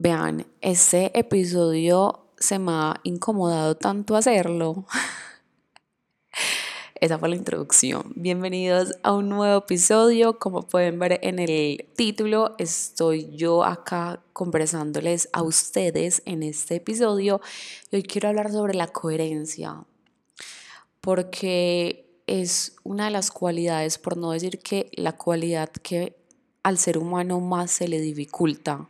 Vean, este episodio se me ha incomodado tanto hacerlo. Esa fue la introducción. Bienvenidos a un nuevo episodio. Como pueden ver en el título, estoy yo acá conversándoles a ustedes en este episodio. Y hoy quiero hablar sobre la coherencia. Porque es una de las cualidades, por no decir que la cualidad que al ser humano más se le dificulta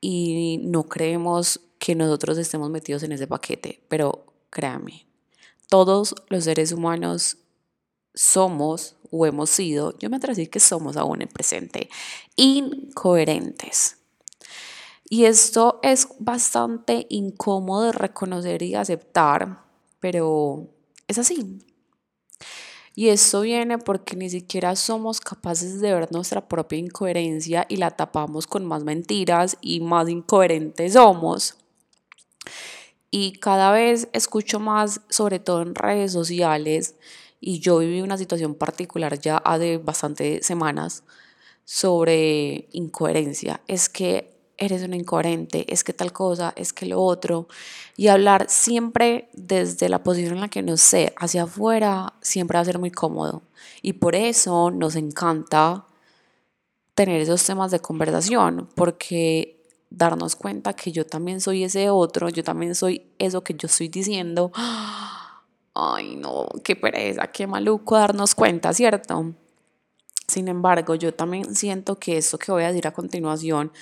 y no creemos que nosotros estemos metidos en ese paquete, pero créanme, todos los seres humanos somos o hemos sido, yo me atrevo a decir que somos aún en presente, incoherentes. Y esto es bastante incómodo de reconocer y aceptar, pero es así. Y esto viene porque ni siquiera somos capaces de ver nuestra propia incoherencia y la tapamos con más mentiras y más incoherentes somos. Y cada vez escucho más, sobre todo en redes sociales, y yo viví una situación particular ya hace bastantes semanas sobre incoherencia. Es que eres una incoherente, es que tal cosa, es que lo otro. Y hablar siempre desde la posición en la que no sé, hacia afuera, siempre va a ser muy cómodo. Y por eso nos encanta tener esos temas de conversación, porque darnos cuenta que yo también soy ese otro, yo también soy eso que yo estoy diciendo. Ay, no, qué pereza, qué maluco darnos cuenta, ¿cierto? Sin embargo, yo también siento que esto que voy a decir a continuación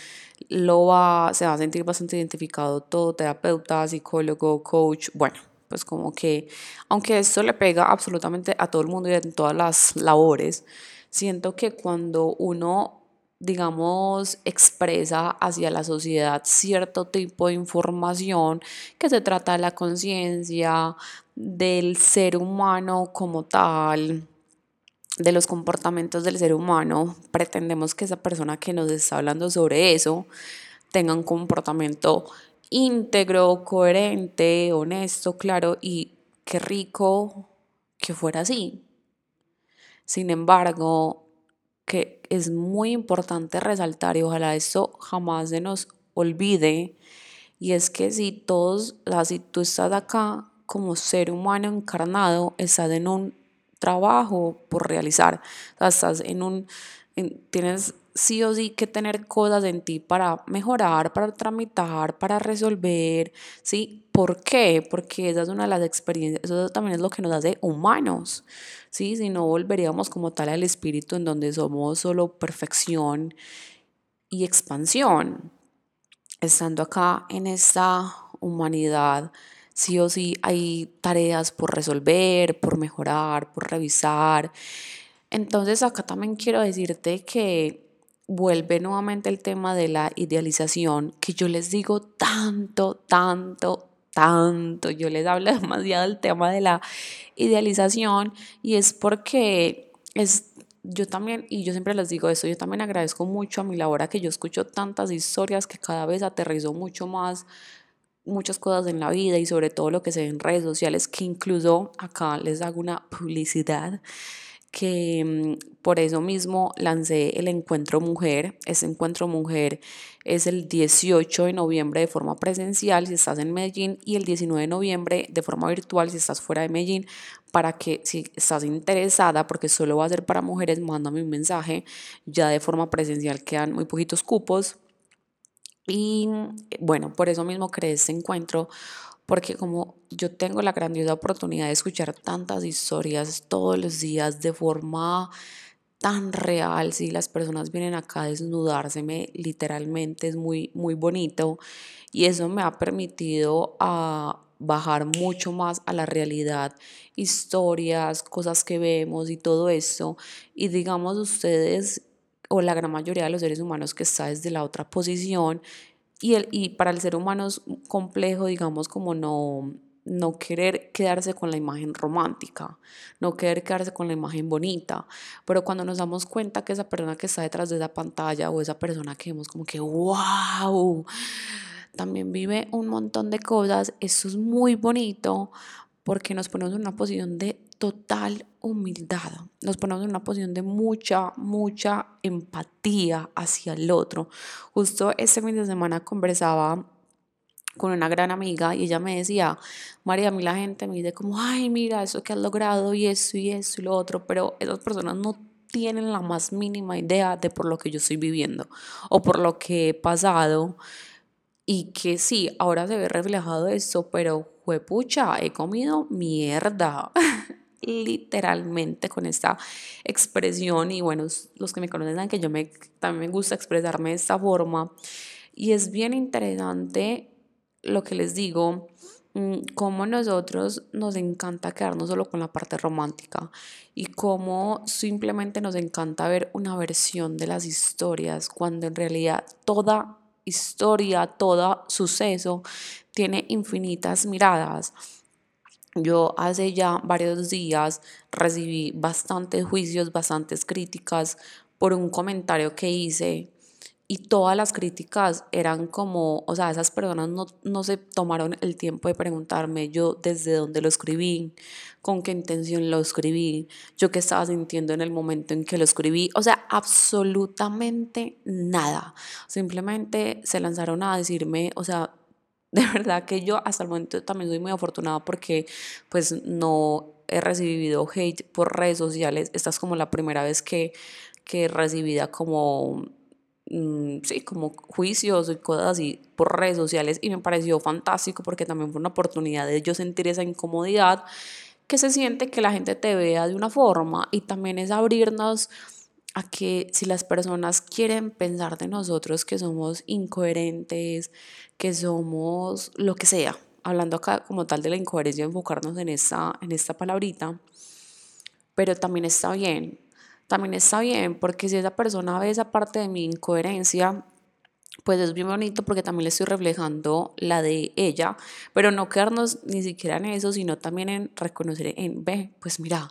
lo va, se va a sentir bastante identificado todo terapeuta, psicólogo, coach, bueno, pues como que, aunque esto le pega absolutamente a todo el mundo y en todas las labores, siento que cuando uno digamos, expresa hacia la sociedad cierto tipo de información que se trata de la conciencia, del ser humano como tal, de los comportamientos del ser humano, pretendemos que esa persona que nos está hablando sobre eso tenga un comportamiento íntegro, coherente, honesto, claro, y qué rico que fuera así. Sin embargo, que es muy importante resaltar y ojalá esto jamás se nos olvide, y es que si todos, si tú estás acá como ser humano encarnado, estás en un trabajo por realizar. O sea, estás en un, tienes sí o sí que tener cosas en ti para mejorar, para tramitar, para resolver, ¿sí? ¿Por qué? Porque esa es una de las experiencias, eso también es lo que nos hace humanos, ¿sí? Si no volveríamos como tal al espíritu en donde somos solo perfección y expansión. Estando acá en esta humanidad, sí o sí hay tareas por resolver, por mejorar, por revisar. Entonces acá también quiero decirte que vuelve nuevamente el tema de la idealización, que yo les digo tanto, tanto, tanto, yo les hablo demasiado del tema de la idealización y es porque es yo también, y yo siempre les digo eso, yo también agradezco mucho a mi labor que yo escucho tantas historias que cada vez aterrizo mucho más muchas cosas en la vida y sobre todo lo que se ve en redes sociales, que incluso acá les hago una publicidad que mm, por eso mismo lancé el Encuentro Mujer. Ese Encuentro Mujer es el 18 de noviembre de forma presencial si estás en Medellín y el 19 de noviembre de forma virtual si estás fuera de Medellín para que si estás interesada, porque solo va a ser para mujeres, mándame un mensaje. Ya de forma presencial quedan muy poquitos cupos y bueno, por eso mismo creé este encuentro, porque como yo tengo la grandiosa oportunidad de escuchar tantas historias todos los días de forma tan real, si las personas vienen acá a desnudárseme, literalmente es muy, muy bonito y eso me ha permitido a bajar mucho más a la realidad, historias, cosas que vemos y todo esto. Y digamos ustedes o la gran mayoría de los seres humanos que está desde la otra posición y, el, y para el ser humano es complejo, digamos, como no, no querer quedarse con la imagen romántica, no querer quedarse con la imagen bonita, pero cuando nos damos cuenta que esa persona que está detrás de esa pantalla o esa persona que vemos como que, wow, también vive un montón de cosas, eso es muy bonito porque nos ponemos en una posición de total humildad, nos ponemos en una posición de mucha, mucha empatía hacia el otro. Justo este fin de semana conversaba con una gran amiga y ella me decía, María, a mí la gente me dice como, ay, mira, eso que has logrado y eso y eso y lo otro, pero esas personas no tienen la más mínima idea de por lo que yo estoy viviendo o por lo que he pasado y que sí, ahora se ve reflejado eso, pero pucha, he comido mierda. literalmente con esta expresión y bueno, los que me conocen saben que yo me, también me gusta expresarme de esta forma y es bien interesante lo que les digo, mm, cómo nosotros nos encanta quedarnos solo con la parte romántica y cómo simplemente nos encanta ver una versión de las historias cuando en realidad toda historia, todo suceso tiene infinitas miradas. Yo hace ya varios días recibí bastantes juicios, bastantes críticas por un comentario que hice y todas las críticas eran como, o sea, esas personas no, no, se tomaron el tiempo de preguntarme yo desde dónde lo escribí, con qué intención lo escribí, yo qué estaba sintiendo en el momento en que lo escribí, o sea, absolutamente nada. Simplemente se lanzaron a decirme, o sea, de verdad que yo hasta el momento también soy muy afortunada porque pues no he recibido hate por redes sociales. Esta es como la primera vez que, que he recibido como Mm, sí, como juicios y cosas así por redes sociales y me pareció fantástico porque también fue una oportunidad de yo sentir esa incomodidad que se siente que la gente te vea de una forma y también es abrirnos a que si las personas quieren pensar de nosotros que somos incoherentes, que somos lo que sea, hablando acá como tal de la incoherencia, enfocarnos en esta, en esta palabrita, pero también está bien, también está bien, porque si esa persona ve esa parte de mi incoherencia, pues es bien bonito porque también le estoy reflejando la de ella, pero no quedarnos ni siquiera en eso, sino también en reconocer en, ve, pues mira,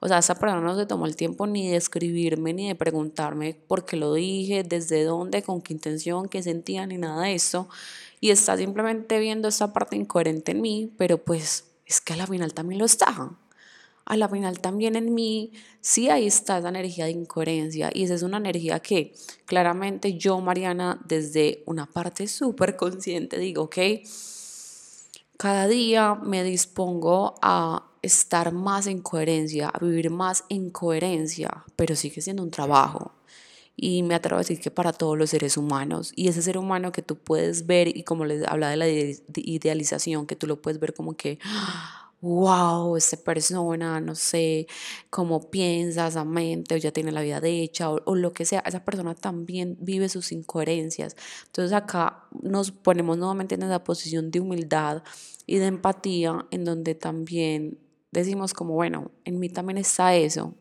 o sea, esa persona no se tomó el tiempo ni de escribirme, ni de preguntarme por qué lo dije, desde dónde, con qué intención, qué sentía, ni nada de eso, y está simplemente viendo esa parte incoherente en mí, pero pues es que a la final también lo está a la final también en mí sí ahí está esa energía de incoherencia y esa es una energía que claramente yo, Mariana, desde una parte súper consciente digo, ok, cada día me dispongo a estar más en coherencia, a vivir más en coherencia, pero sigue siendo un trabajo. Y me atrevo a decir que para todos los seres humanos. Y ese ser humano que tú puedes ver, y como les habla de la idealización, que tú lo puedes ver como que, wow, esta persona, no sé cómo piensa, esa mente, o ya tiene la vida hecha, o, o, lo que sea, esa persona también vive sus incoherencias. Entonces acá nos ponemos nuevamente en esa posición de humildad y de empatía, en donde también decimos como, bueno, en mí también está eso,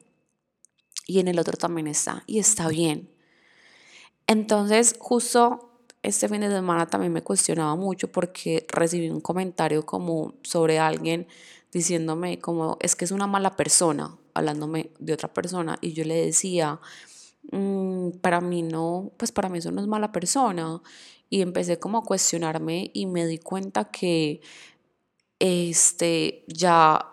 y en el otro también está, y está bien. Entonces, justo este fin de semana también me cuestionaba mucho porque recibí un comentario como sobre alguien diciéndome como es que es una mala persona, hablándome de otra persona y yo le decía, mm, para mí no, pues para mí eso no es mala persona y empecé como a cuestionarme y me di cuenta que este ya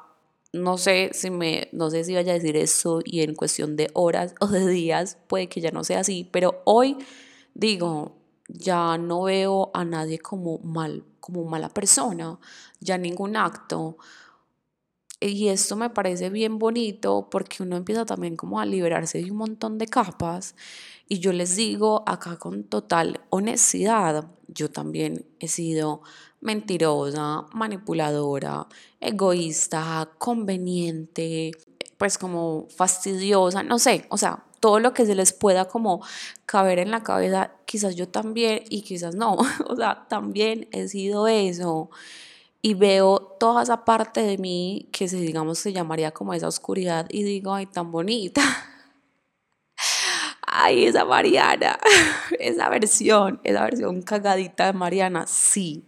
no sé si me no sé si vaya a decir eso y en cuestión de horas o de días puede que ya no sea así, pero hoy digo, ya no veo a nadie como mal, como mala persona, ya ningún acto. Y esto me parece bien bonito porque uno empieza también como a liberarse de un montón de capas. Y yo les digo acá con total honestidad, yo también he sido mentirosa, manipuladora, egoísta, conveniente, pues como fastidiosa, no sé, o sea, todo lo que se les pueda como caber en la cabeza, quizás yo también y quizás no, o sea, también he sido eso y veo toda esa parte de mí que se digamos se llamaría como esa oscuridad y digo, ay, tan bonita. Ay, esa Mariana, esa versión, esa versión cagadita de Mariana, sí,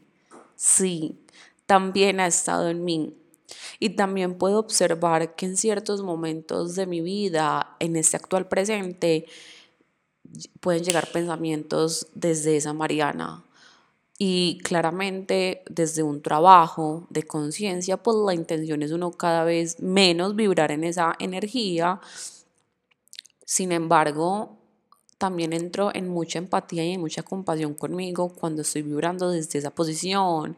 sí, también ha estado en mí. Y también puedo observar que en ciertos momentos de mi vida, en este actual presente, pueden llegar pensamientos desde esa Mariana. Y claramente desde un trabajo de conciencia, pues la intención es uno cada vez menos vibrar en esa energía. Sin embargo, también entro en mucha empatía y en mucha compasión conmigo cuando estoy vibrando desde esa posición,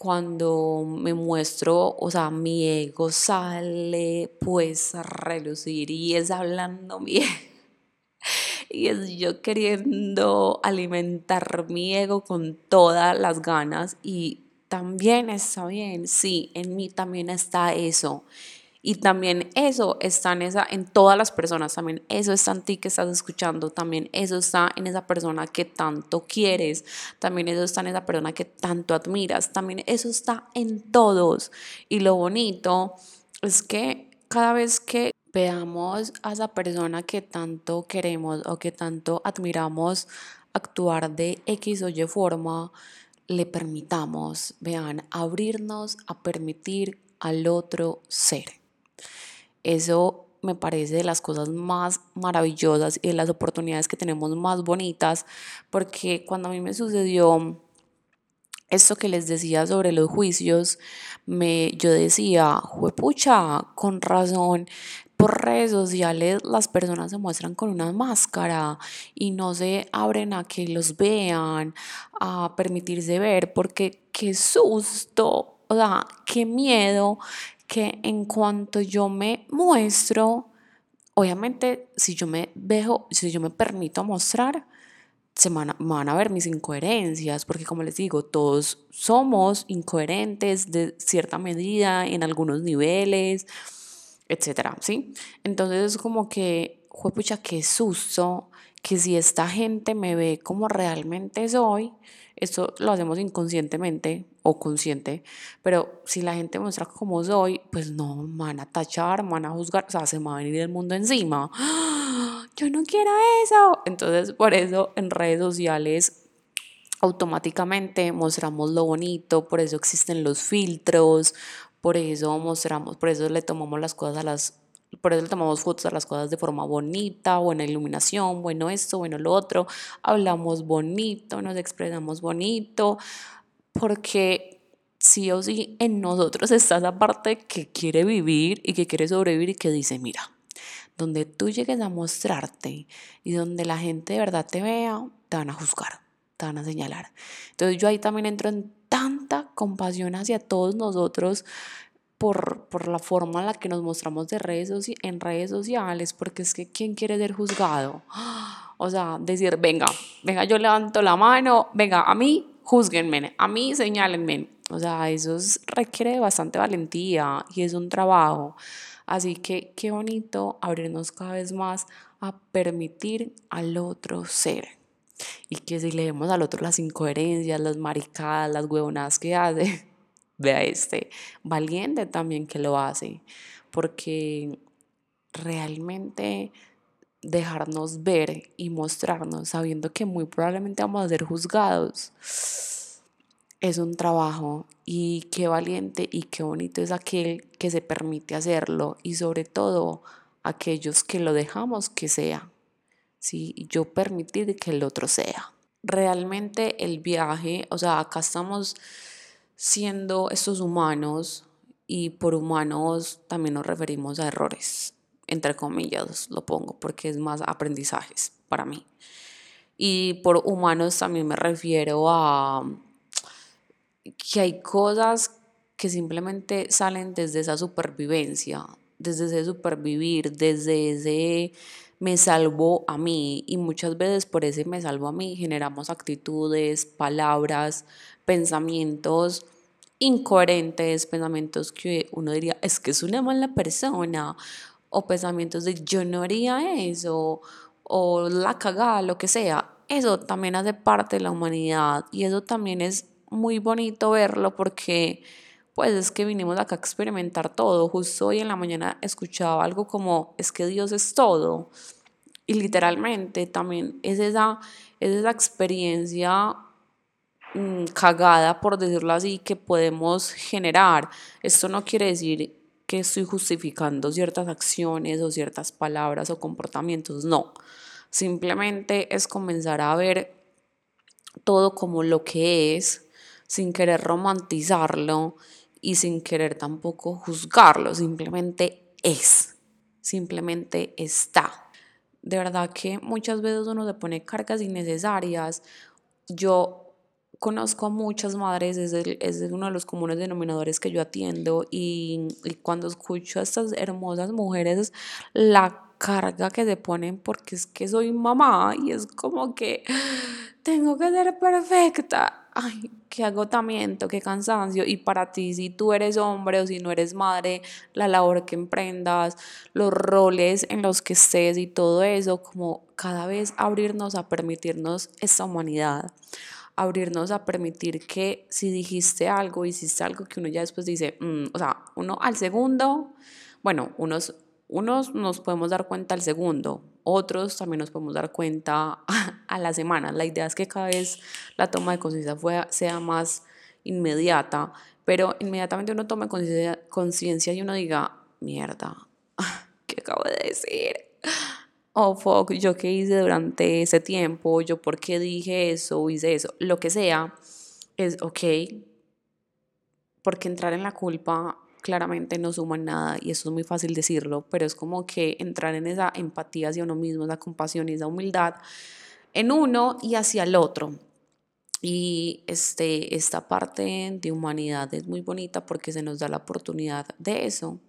cuando me muestro, o sea, mi ego sale pues a relucir y es hablando bien. Y es yo queriendo alimentar mi ego con todas las ganas y también está bien, sí, en mí también está eso. Y también eso está en, esa, en todas las personas, también eso está en ti que estás escuchando, también eso está en esa persona que tanto quieres, también eso está en esa persona que tanto admiras, también eso está en todos. Y lo bonito es que cada vez que veamos a esa persona que tanto queremos o que tanto admiramos actuar de X o Y forma, le permitamos, vean, abrirnos a permitir al otro ser. Eso me parece de las cosas más maravillosas y de las oportunidades que tenemos más bonitas, porque cuando a mí me sucedió esto que les decía sobre los juicios, me, yo decía, juepucha, con razón, por redes sociales las personas se muestran con una máscara y no se abren a que los vean, a permitirse ver, porque qué susto, o sea, qué miedo que en cuanto yo me muestro, obviamente si yo me dejo, si yo me permito mostrar, se van, a, van a ver mis incoherencias, porque como les digo, todos somos incoherentes de cierta medida, en algunos niveles, etcétera, ¿sí? Entonces es como que, pucha, qué susto, que si esta gente me ve como realmente soy, esto lo hacemos inconscientemente o consciente, pero si la gente muestra como soy, pues no, me van a tachar, van a juzgar, o sea, se me va a venir el mundo encima. Yo no quiero eso. Entonces, por eso en redes sociales automáticamente mostramos lo bonito, por eso existen los filtros, por eso mostramos, por eso le tomamos las cosas a las por eso le tomamos fotos a las cosas de forma bonita, buena iluminación, bueno esto, bueno lo otro, hablamos bonito, nos expresamos bonito, porque sí o sí en nosotros está esa parte que quiere vivir y que quiere sobrevivir y que dice, mira, donde tú llegues a mostrarte y donde la gente de verdad te vea, te van a juzgar, te van a señalar. Entonces yo ahí también entro en tanta compasión hacia todos nosotros por, por, la forma en la que nos mostramos de redes en redes sociales, porque es que ¿quién quiere ser juzgado? O sea, decir, venga, venga, yo levanto la mano, venga, a mí, juzguenme, a mí, señálenme. O sea, eso requiere bastante valentía y es un trabajo. Así que qué bonito abrirnos cada vez más a permitir al otro ser. Y que si leemos al otro las incoherencias, las maricadas, las huevonadas que hace, vea este, valiente también que lo hace, porque realmente dejarnos ver y mostrarnos sabiendo que muy probablemente vamos a ser juzgados es un trabajo y qué valiente y qué bonito es aquel que se permite hacerlo y sobre todo aquellos que lo dejamos que sea, ¿sí? yo permitir que el otro sea. Realmente el viaje, o sea, acá estamos siendo estos humanos y por humanos también nos referimos a errores, entre comillas lo pongo, porque es más aprendizajes para mí. Y por humanos también me refiero a que hay cosas que simplemente salen desde esa supervivencia, desde ese supervivir, desde ese me salvo a mí y muchas veces por ese me salvo a mí generamos actitudes, palabras, pensamientos incoherentes, pensamientos que uno diría, es que es una mala persona, o pensamientos de yo no haría eso, o la cagada, lo que sea. Eso también hace parte de la humanidad y eso también es muy bonito verlo porque pues es que vinimos acá a experimentar todo. Justo hoy en la mañana escuchaba algo como, es que Dios es todo. Y literalmente también es esa, es esa experiencia Mm, cagada, por decirlo así, que podemos generar. Esto no quiere decir que estoy justificando ciertas acciones o ciertas palabras o comportamientos, no. Simplemente es comenzar a ver todo como lo que es, sin querer romantizarlo y sin querer tampoco juzgarlo, simplemente es, simplemente está. De verdad que muchas veces uno se pone cargas innecesarias. Yo conozco a muchas madres, es, es uno de los comunes denominadores que yo atiendo y, y cuando escucho a estas hermosas mujeres, la carga que se ponen porque es que soy mamá y es como que tengo que ser perfecta. Ay, qué agotamiento, qué cansancio. Y para ti, si tú eres hombre o si no eres madre, la labor que emprendas, los roles en los que estés y todo eso, como cada vez abrirnos a permitirnos esta humanidad abrirnos a permitir que si dijiste algo, hiciste algo que uno ya después dice, mm", o sea, uno al segundo, bueno, unos, unos nos podemos dar cuenta al segundo, otros también nos podemos dar cuenta a la semana. La idea es que cada vez la toma de conciencia sea más inmediata, pero inmediatamente uno tome conciencia y uno diga, mierda, ¿qué acabo de decir? Oh fuck, yo qué hice durante ese tiempo, yo por qué dije eso, hice eso, lo que sea, es ok, porque entrar en la culpa claramente no suma nada y eso es muy fácil decirlo, pero es como que entrar en esa empatía hacia uno mismo, esa compasión y esa humildad en uno y hacia el otro. Y este, esta parte de humanidad es muy bonita porque se nos da la oportunidad de eso,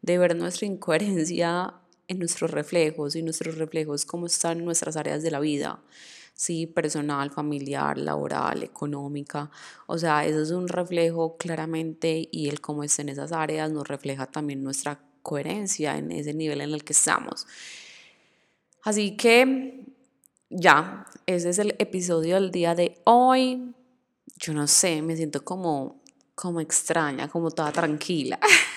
de ver nuestra incoherencia en nuestros reflejos y nuestros reflejos cómo están nuestras áreas de la vida, sí, personal, familiar, laboral, económica. O sea, eso es un reflejo claramente y el cómo está en esas áreas nos refleja también nuestra coherencia en ese nivel en el que estamos. Así que ya, ese es el episodio del día de hoy. Yo no sé, me siento como, como extraña, como toda tranquila.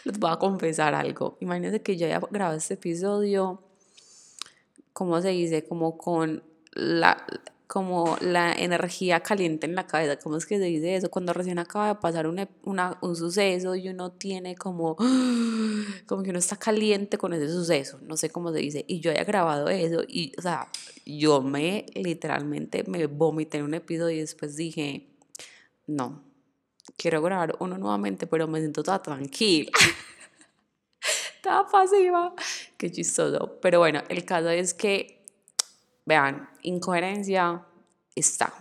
les voy a confesar algo. Imagínense que yo ya grabado este episodio, ¿cómo se dice? Como con la, como la energía caliente en la cabeza. ¿Cómo es que se dice eso? Cuando recién acaba de pasar un, un suceso y uno tiene como, como que uno está caliente con ese suceso. No sé cómo se dice. Y yo haya grabado eso y, o sea, yo me literalmente me vomité en un episodio y después dije, no, quiero grabar uno nuevamente, pero me siento toda tranquila. toda pasiva. Qué chistoso. Pero bueno, el caso es que, vean, incoherencia está.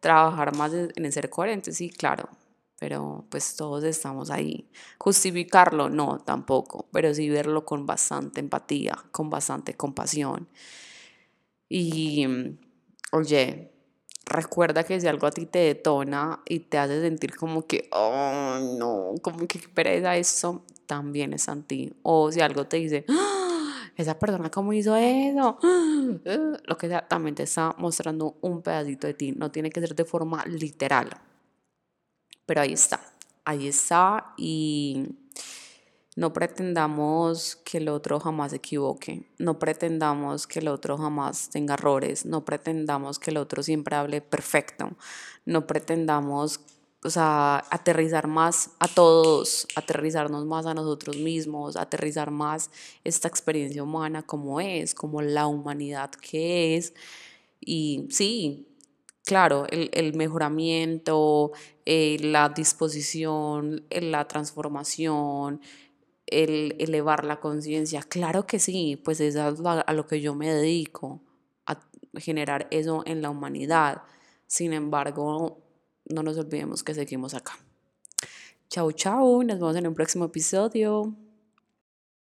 Trabajar más en el ser coherente, sí, claro. Pero pues todos estamos ahí. Justificarlo, no, tampoco. Pero sí verlo con bastante empatía, con bastante compasión. Y, oye, recuerda que si algo a ti te detona y te hace sentir como que, oh, no, como que pereza eso, también es en ti. O si algo te dice, ¡Ah! esa persona cómo hizo eso, ¡Ah! lo que sea, también te está mostrando un pedacito de ti. No tiene que ser de forma literal. Pero ahí está, ahí está y no pretendamos que el otro jamás se equivoque, no pretendamos que el otro jamás tenga errores, no pretendamos que el otro siempre hable perfecto, no pretendamos, o sea, aterrizar más a todos, aterrizarnos más a nosotros mismos, aterrizar más esta experiencia humana como es, como la humanidad que es. Y sí, claro, el, mejoramiento, eh, la disposición, la transformación, el elevar la conciencia. Claro que sí, pues es a, a lo que yo me dedico, a generar eso en la humanidad. Sin embargo, no nos olvidemos que seguimos acá. Chau, chau, nos vemos en un próximo episodio.